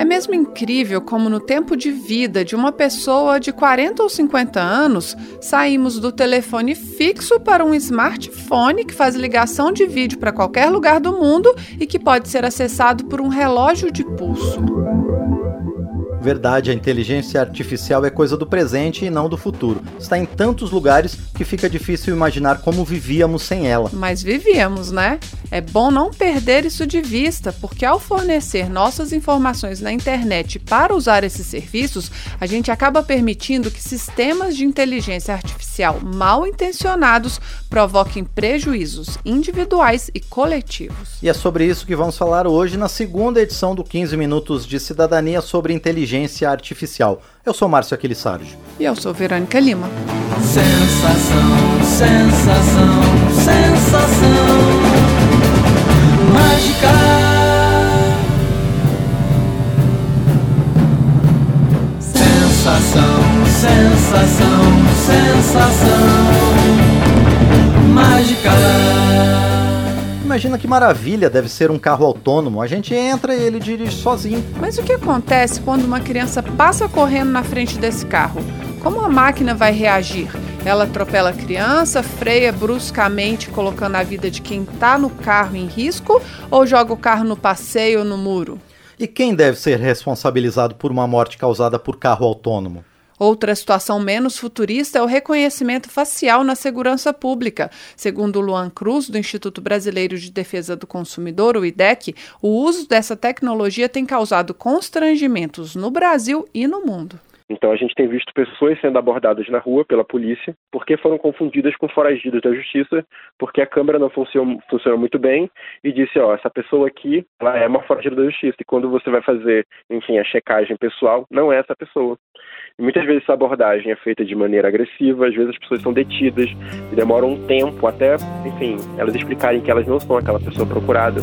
É mesmo incrível como no tempo de vida de uma pessoa de 40 ou 50 anos, saímos do telefone fixo para um smartphone que faz ligação de vídeo para qualquer lugar do mundo e que pode ser acessado por um relógio de pulso. Verdade, a inteligência artificial é coisa do presente e não do futuro. Está em tantos lugares que fica difícil imaginar como vivíamos sem ela. Mas vivíamos, né? É bom não perder isso de vista, porque ao fornecer nossas informações na internet para usar esses serviços, a gente acaba permitindo que sistemas de inteligência artificial mal intencionados provoquem prejuízos individuais e coletivos. E é sobre isso que vamos falar hoje na segunda edição do 15 Minutos de Cidadania sobre Inteligência Artificial. Eu sou Márcio Aquilissardi. E eu sou Verônica Lima. Sensação, sensação, sensação mágica. Sensação, sensação, sensação mágica. Imagina que maravilha deve ser um carro autônomo. A gente entra e ele dirige sozinho. Mas o que acontece quando uma criança passa correndo na frente desse carro? Como a máquina vai reagir? Ela atropela a criança, freia bruscamente, colocando a vida de quem está no carro em risco, ou joga o carro no passeio ou no muro? E quem deve ser responsabilizado por uma morte causada por carro autônomo? Outra situação menos futurista é o reconhecimento facial na segurança pública. Segundo Luan Cruz, do Instituto Brasileiro de Defesa do Consumidor, o IDEC, o uso dessa tecnologia tem causado constrangimentos no Brasil e no mundo. Então a gente tem visto pessoas sendo abordadas na rua pela polícia porque foram confundidas com foragidos da justiça, porque a câmera não funcionou, funcionou muito bem e disse, ó, essa pessoa aqui, ela é uma foragida da justiça. E quando você vai fazer, enfim, a checagem pessoal, não é essa pessoa. E muitas vezes essa abordagem é feita de maneira agressiva, às vezes as pessoas são detidas e demoram um tempo até, enfim, elas explicarem que elas não são aquela pessoa procurada.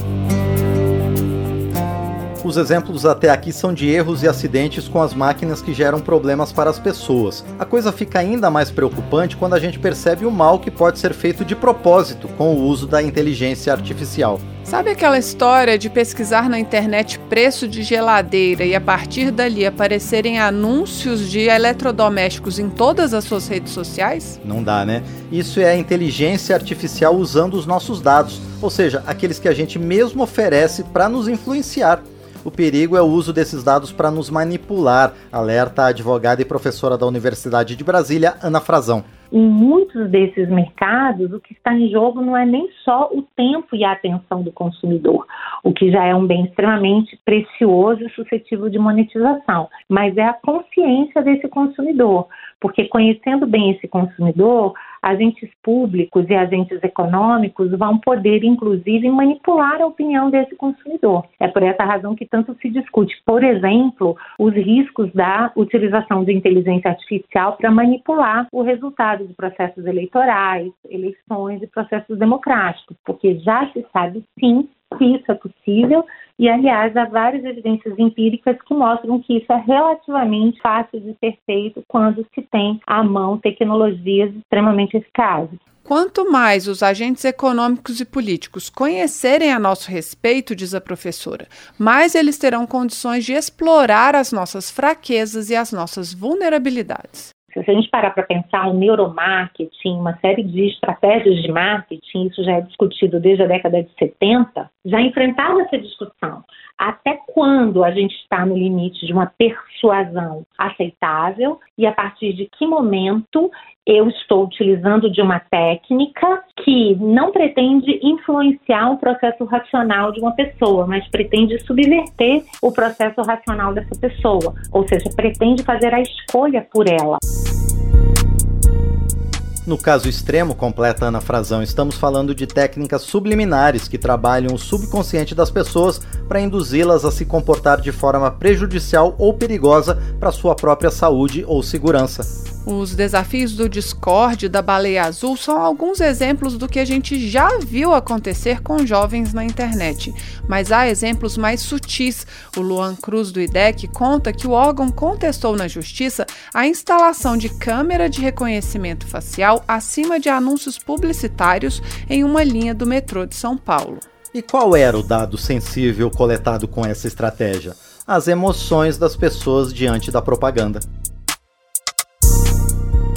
Os exemplos até aqui são de erros e acidentes com as máquinas que geram problemas para as pessoas. A coisa fica ainda mais preocupante quando a gente percebe o mal que pode ser feito de propósito com o uso da inteligência artificial. Sabe aquela história de pesquisar na internet preço de geladeira e a partir dali aparecerem anúncios de eletrodomésticos em todas as suas redes sociais? Não dá, né? Isso é a inteligência artificial usando os nossos dados, ou seja, aqueles que a gente mesmo oferece para nos influenciar. O perigo é o uso desses dados para nos manipular, alerta a advogada e professora da Universidade de Brasília, Ana Frazão. Em muitos desses mercados, o que está em jogo não é nem só o tempo e a atenção do consumidor, o que já é um bem extremamente precioso e suscetível de monetização, mas é a consciência desse consumidor, porque conhecendo bem esse consumidor, agentes públicos e agentes econômicos vão poder, inclusive, manipular a opinião desse consumidor. É por essa razão que tanto se discute, por exemplo, os riscos da utilização de inteligência artificial para manipular o resultado de processos eleitorais, eleições e processos democráticos, porque já se sabe sim que isso é possível e, aliás, há várias evidências empíricas que mostram que isso é relativamente fácil de ser feito quando se tem à mão tecnologias extremamente eficazes. Quanto mais os agentes econômicos e políticos conhecerem a nosso respeito, diz a professora, mais eles terão condições de explorar as nossas fraquezas e as nossas vulnerabilidades. Se a gente parar para pensar, o neuromarketing, uma série de estratégias de marketing, isso já é discutido desde a década de 70, já enfrentava essa discussão. Até quando a gente está no limite de uma persuasão aceitável e a partir de que momento eu estou utilizando de uma técnica que não pretende influenciar o processo racional de uma pessoa, mas pretende subverter o processo racional dessa pessoa, ou seja, pretende fazer a escolha por ela. No caso extremo, completa Ana Frazão, estamos falando de técnicas subliminares que trabalham o subconsciente das pessoas para induzi-las a se comportar de forma prejudicial ou perigosa para sua própria saúde ou segurança. Os desafios do Discord da baleia azul são alguns exemplos do que a gente já viu acontecer com jovens na internet. Mas há exemplos mais sutis. O Luan Cruz do IDEC conta que o órgão contestou na justiça a instalação de câmera de reconhecimento facial acima de anúncios publicitários em uma linha do metrô de São Paulo. E qual era o dado sensível coletado com essa estratégia? As emoções das pessoas diante da propaganda.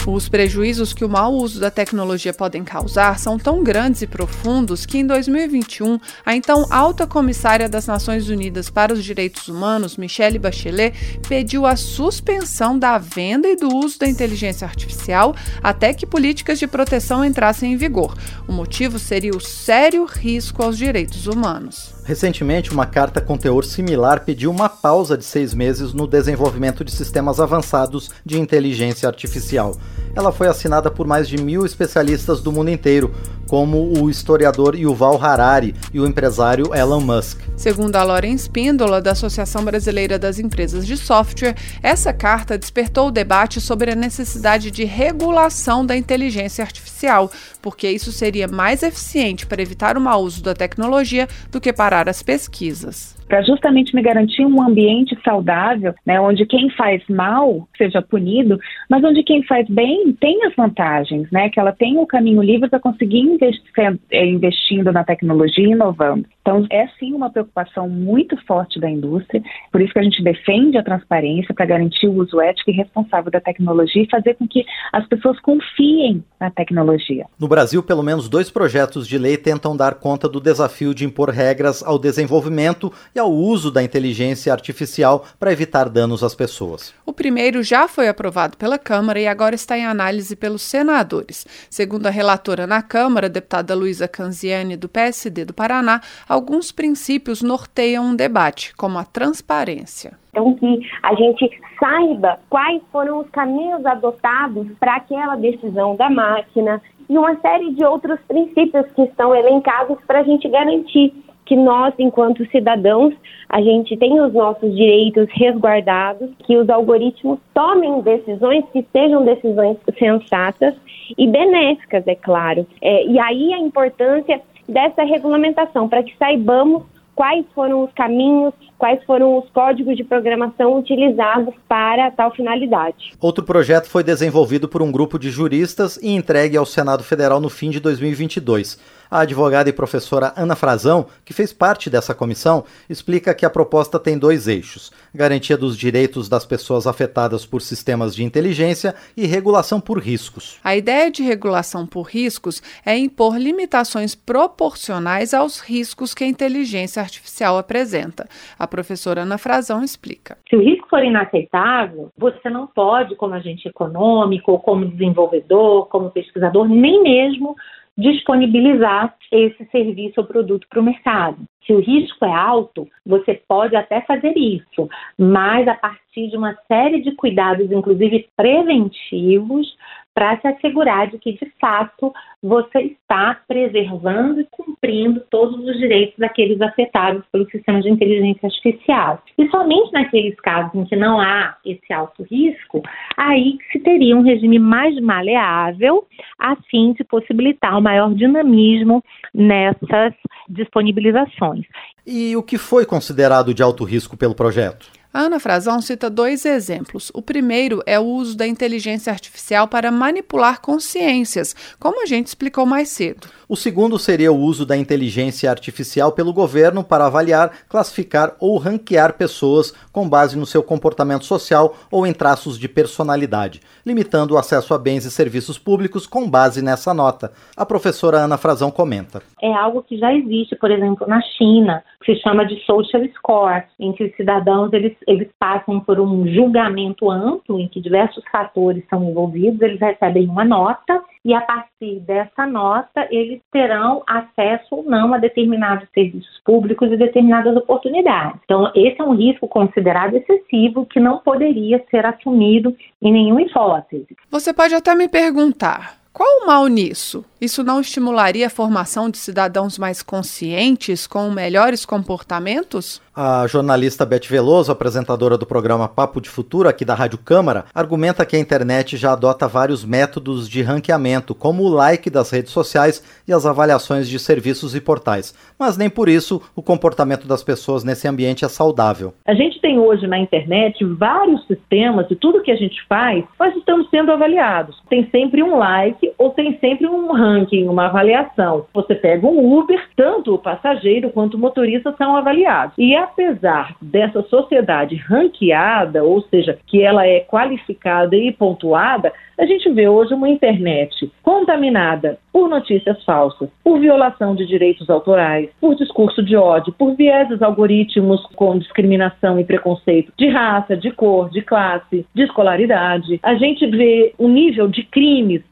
Os prejuízos que o mau uso da tecnologia podem causar são tão grandes e profundos que, em 2021, a então alta comissária das Nações Unidas para os Direitos Humanos, Michelle Bachelet, pediu a suspensão da venda e do uso da inteligência artificial até que políticas de proteção entrassem em vigor. O motivo seria o sério risco aos direitos humanos. Recentemente, uma carta com teor similar pediu uma pausa de seis meses no desenvolvimento de sistemas avançados de inteligência artificial. Ela foi assinada por mais de mil especialistas do mundo inteiro, como o historiador Yuval Harari e o empresário Elon Musk. Segundo a Lauren Spíndola, da Associação Brasileira das Empresas de Software, essa carta despertou o debate sobre a necessidade de regulação da inteligência artificial, porque isso seria mais eficiente para evitar o mau uso da tecnologia do que parar as pesquisas para justamente me garantir um ambiente saudável, né, onde quem faz mal seja punido, mas onde quem faz bem tem as vantagens, né, que ela tem o caminho livre para conseguir investir, é, investindo na tecnologia e inovando. Então, é sim uma preocupação muito forte da indústria, por isso que a gente defende a transparência para garantir o uso ético e responsável da tecnologia e fazer com que as pessoas confiem na tecnologia. No Brasil, pelo menos dois projetos de lei tentam dar conta do desafio de impor regras ao desenvolvimento e ao uso da inteligência artificial para evitar danos às pessoas. O primeiro já foi aprovado pela Câmara e agora está em análise pelos senadores. Segundo a relatora na Câmara, a deputada Luísa Canziani, do PSD do Paraná, alguns princípios norteiam um debate, como a transparência. Então, que a gente saiba quais foram os caminhos adotados para aquela decisão da máquina e uma série de outros princípios que estão elencados para a gente garantir que nós, enquanto cidadãos, a gente tem os nossos direitos resguardados, que os algoritmos tomem decisões que sejam decisões sensatas e benéficas, é claro. É, e aí a importância dessa regulamentação, para que saibamos quais foram os caminhos, quais foram os códigos de programação utilizados para tal finalidade. Outro projeto foi desenvolvido por um grupo de juristas e entregue ao Senado Federal no fim de 2022. A advogada e professora Ana Frazão, que fez parte dessa comissão, explica que a proposta tem dois eixos: garantia dos direitos das pessoas afetadas por sistemas de inteligência e regulação por riscos. A ideia de regulação por riscos é impor limitações proporcionais aos riscos que a inteligência artificial apresenta. A professora Ana Frazão explica. Se o risco for inaceitável, você não pode, como agente econômico, ou como desenvolvedor, como pesquisador, nem mesmo disponibilizar esse serviço ou produto para o mercado. Se o risco é alto, você pode até fazer isso, mas a partir de uma série de cuidados, inclusive preventivos, para se assegurar de que, de fato, você está preservando e cumprindo todos os direitos daqueles afetados pelo sistema de inteligência artificial. E somente naqueles casos em que não há esse alto risco, aí se teria um regime mais maleável, a fim de possibilitar o um maior dinamismo nessas disponibilizações. E o que foi considerado de alto risco pelo projeto? A Ana Frazão cita dois exemplos. O primeiro é o uso da inteligência artificial para manipular consciências, como a gente explicou mais cedo. O segundo seria o uso da inteligência artificial pelo governo para avaliar, classificar ou ranquear pessoas com base no seu comportamento social ou em traços de personalidade, limitando o acesso a bens e serviços públicos com base nessa nota. A professora Ana Frazão comenta. É algo que já existe, por exemplo, na China, que se chama de social score, em que os cidadãos eles, eles passam por um julgamento amplo em que diversos fatores são envolvidos, eles recebem uma nota e a partir dessa nota eles terão acesso ou não a determinados serviços públicos e determinadas oportunidades. Então, esse é um risco considerado excessivo que não poderia ser assumido em nenhuma hipótese. Você pode até me perguntar. Qual o mal nisso? Isso não estimularia a formação de cidadãos mais conscientes, com melhores comportamentos? A jornalista Beth Veloso, apresentadora do programa Papo de Futuro aqui da Rádio Câmara, argumenta que a internet já adota vários métodos de ranqueamento, como o like das redes sociais e as avaliações de serviços e portais. Mas nem por isso o comportamento das pessoas nesse ambiente é saudável. A gente tem hoje na internet vários sistemas e tudo que a gente faz, nós estamos sendo avaliados. Tem sempre um like ou tem sempre um ranking, uma avaliação. Você pega um Uber, tanto o passageiro quanto o motorista são avaliados. E apesar dessa sociedade ranqueada, ou seja, que ela é qualificada e pontuada, a gente vê hoje uma internet contaminada por notícias falsas, por violação de direitos autorais, por discurso de ódio, por vieses algoritmos com discriminação e preconceito de raça, de cor, de classe, de escolaridade. A gente vê um nível de crimes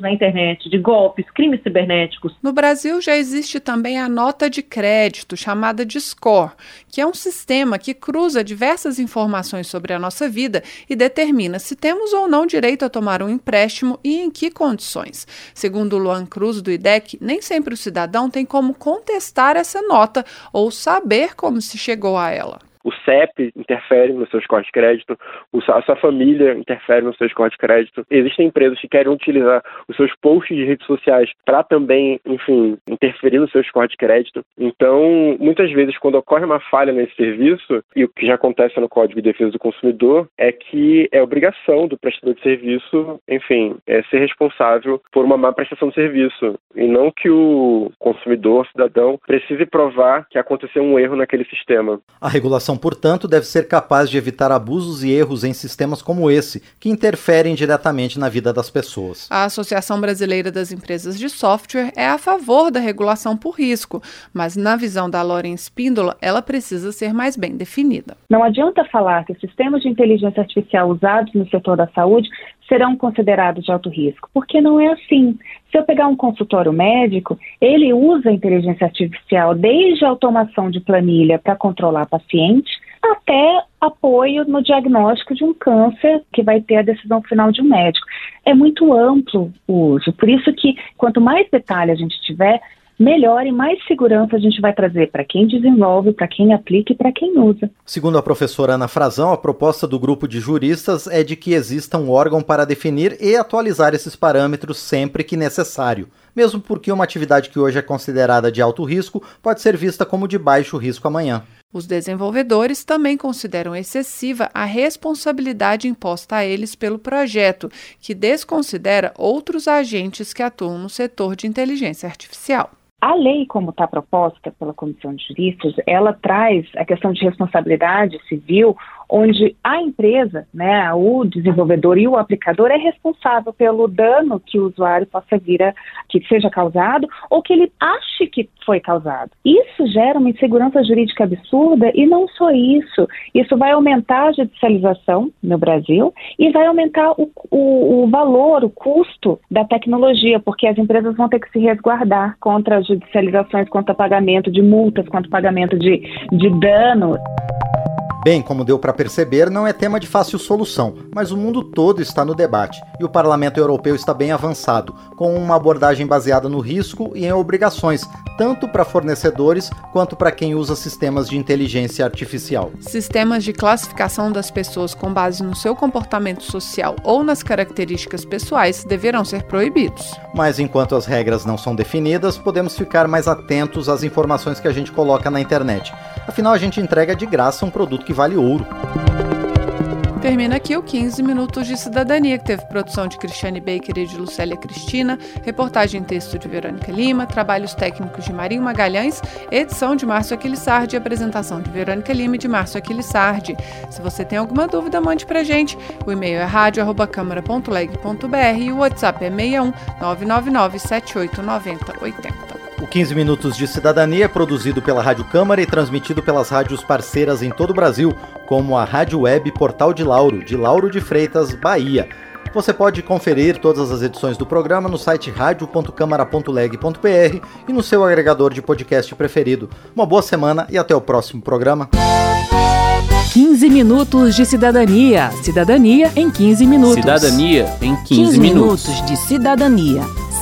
na internet, de golpes, crimes cibernéticos. No Brasil já existe também a nota de crédito, chamada de score, que é um sistema que cruza diversas informações sobre a nossa vida e determina se temos ou não direito a tomar tomar um empréstimo e em que condições. Segundo Luan Cruz, do IDEC, nem sempre o cidadão tem como contestar essa nota ou saber como se chegou a ela o CEP interfere no seu score de crédito, a sua família interfere no seu score de crédito. Existem empresas que querem utilizar os seus posts de redes sociais para também, enfim, interferir no seu score de crédito. Então, muitas vezes, quando ocorre uma falha nesse serviço, e o que já acontece no Código de Defesa do Consumidor, é que é obrigação do prestador de serviço, enfim, é ser responsável por uma má prestação de serviço, e não que o consumidor, cidadão, precise provar que aconteceu um erro naquele sistema. A regulação portanto, deve ser capaz de evitar abusos e erros em sistemas como esse, que interferem diretamente na vida das pessoas. A Associação Brasileira das Empresas de Software é a favor da regulação por risco, mas na visão da Lauren Spíndola, ela precisa ser mais bem definida. Não adianta falar que os sistemas de inteligência artificial usados no setor da saúde serão considerados de alto risco, porque não é assim. Se eu pegar um consultório médico, ele usa a inteligência artificial desde a automação de planilha para controlar paciente até apoio no diagnóstico de um câncer que vai ter a decisão final de um médico. É muito amplo o uso, por isso que quanto mais detalhe a gente tiver, melhor e mais segurança a gente vai trazer para quem desenvolve, para quem aplica e para quem usa. Segundo a professora Ana Frazão, a proposta do grupo de juristas é de que exista um órgão para definir e atualizar esses parâmetros sempre que necessário, mesmo porque uma atividade que hoje é considerada de alto risco pode ser vista como de baixo risco amanhã. Os desenvolvedores também consideram excessiva a responsabilidade imposta a eles pelo projeto, que desconsidera outros agentes que atuam no setor de inteligência artificial. A lei, como está proposta pela Comissão de Juristas, ela traz a questão de responsabilidade civil onde a empresa, né, o desenvolvedor e o aplicador é responsável pelo dano que o usuário possa vir a que seja causado ou que ele ache que foi causado. Isso gera uma insegurança jurídica absurda e não só isso, isso vai aumentar a judicialização no Brasil e vai aumentar o, o, o valor, o custo da tecnologia, porque as empresas vão ter que se resguardar contra judicializações, contra pagamento de multas, contra pagamento de, de dano. Bem, como deu para perceber, não é tema de fácil solução, mas o mundo todo está no debate e o Parlamento Europeu está bem avançado, com uma abordagem baseada no risco e em obrigações, tanto para fornecedores quanto para quem usa sistemas de inteligência artificial. Sistemas de classificação das pessoas com base no seu comportamento social ou nas características pessoais deverão ser proibidos. Mas enquanto as regras não são definidas, podemos ficar mais atentos às informações que a gente coloca na internet. Afinal, a gente entrega de graça um produto que vale ouro. Termina aqui o 15 Minutos de Cidadania, que teve produção de Cristiane Baker e de Lucélia Cristina, reportagem e texto de Verônica Lima, trabalhos técnicos de Marinho Magalhães, edição de Márcio Aquilissardi e apresentação de Verônica Lima e de Márcio Aquilissardi. Se você tem alguma dúvida, mande pra gente. O e-mail é rádio.câmara.leg.br e o WhatsApp é 61 999 789080. O 15 Minutos de Cidadania é produzido pela Rádio Câmara e transmitido pelas rádios parceiras em todo o Brasil, como a Rádio Web Portal de Lauro, de Lauro de Freitas, Bahia. Você pode conferir todas as edições do programa no site radio.câmara.leg.br e no seu agregador de podcast preferido. Uma boa semana e até o próximo programa. 15 minutos de cidadania. Cidadania em 15 minutos. Cidadania em 15, 15 minutos. minutos de cidadania.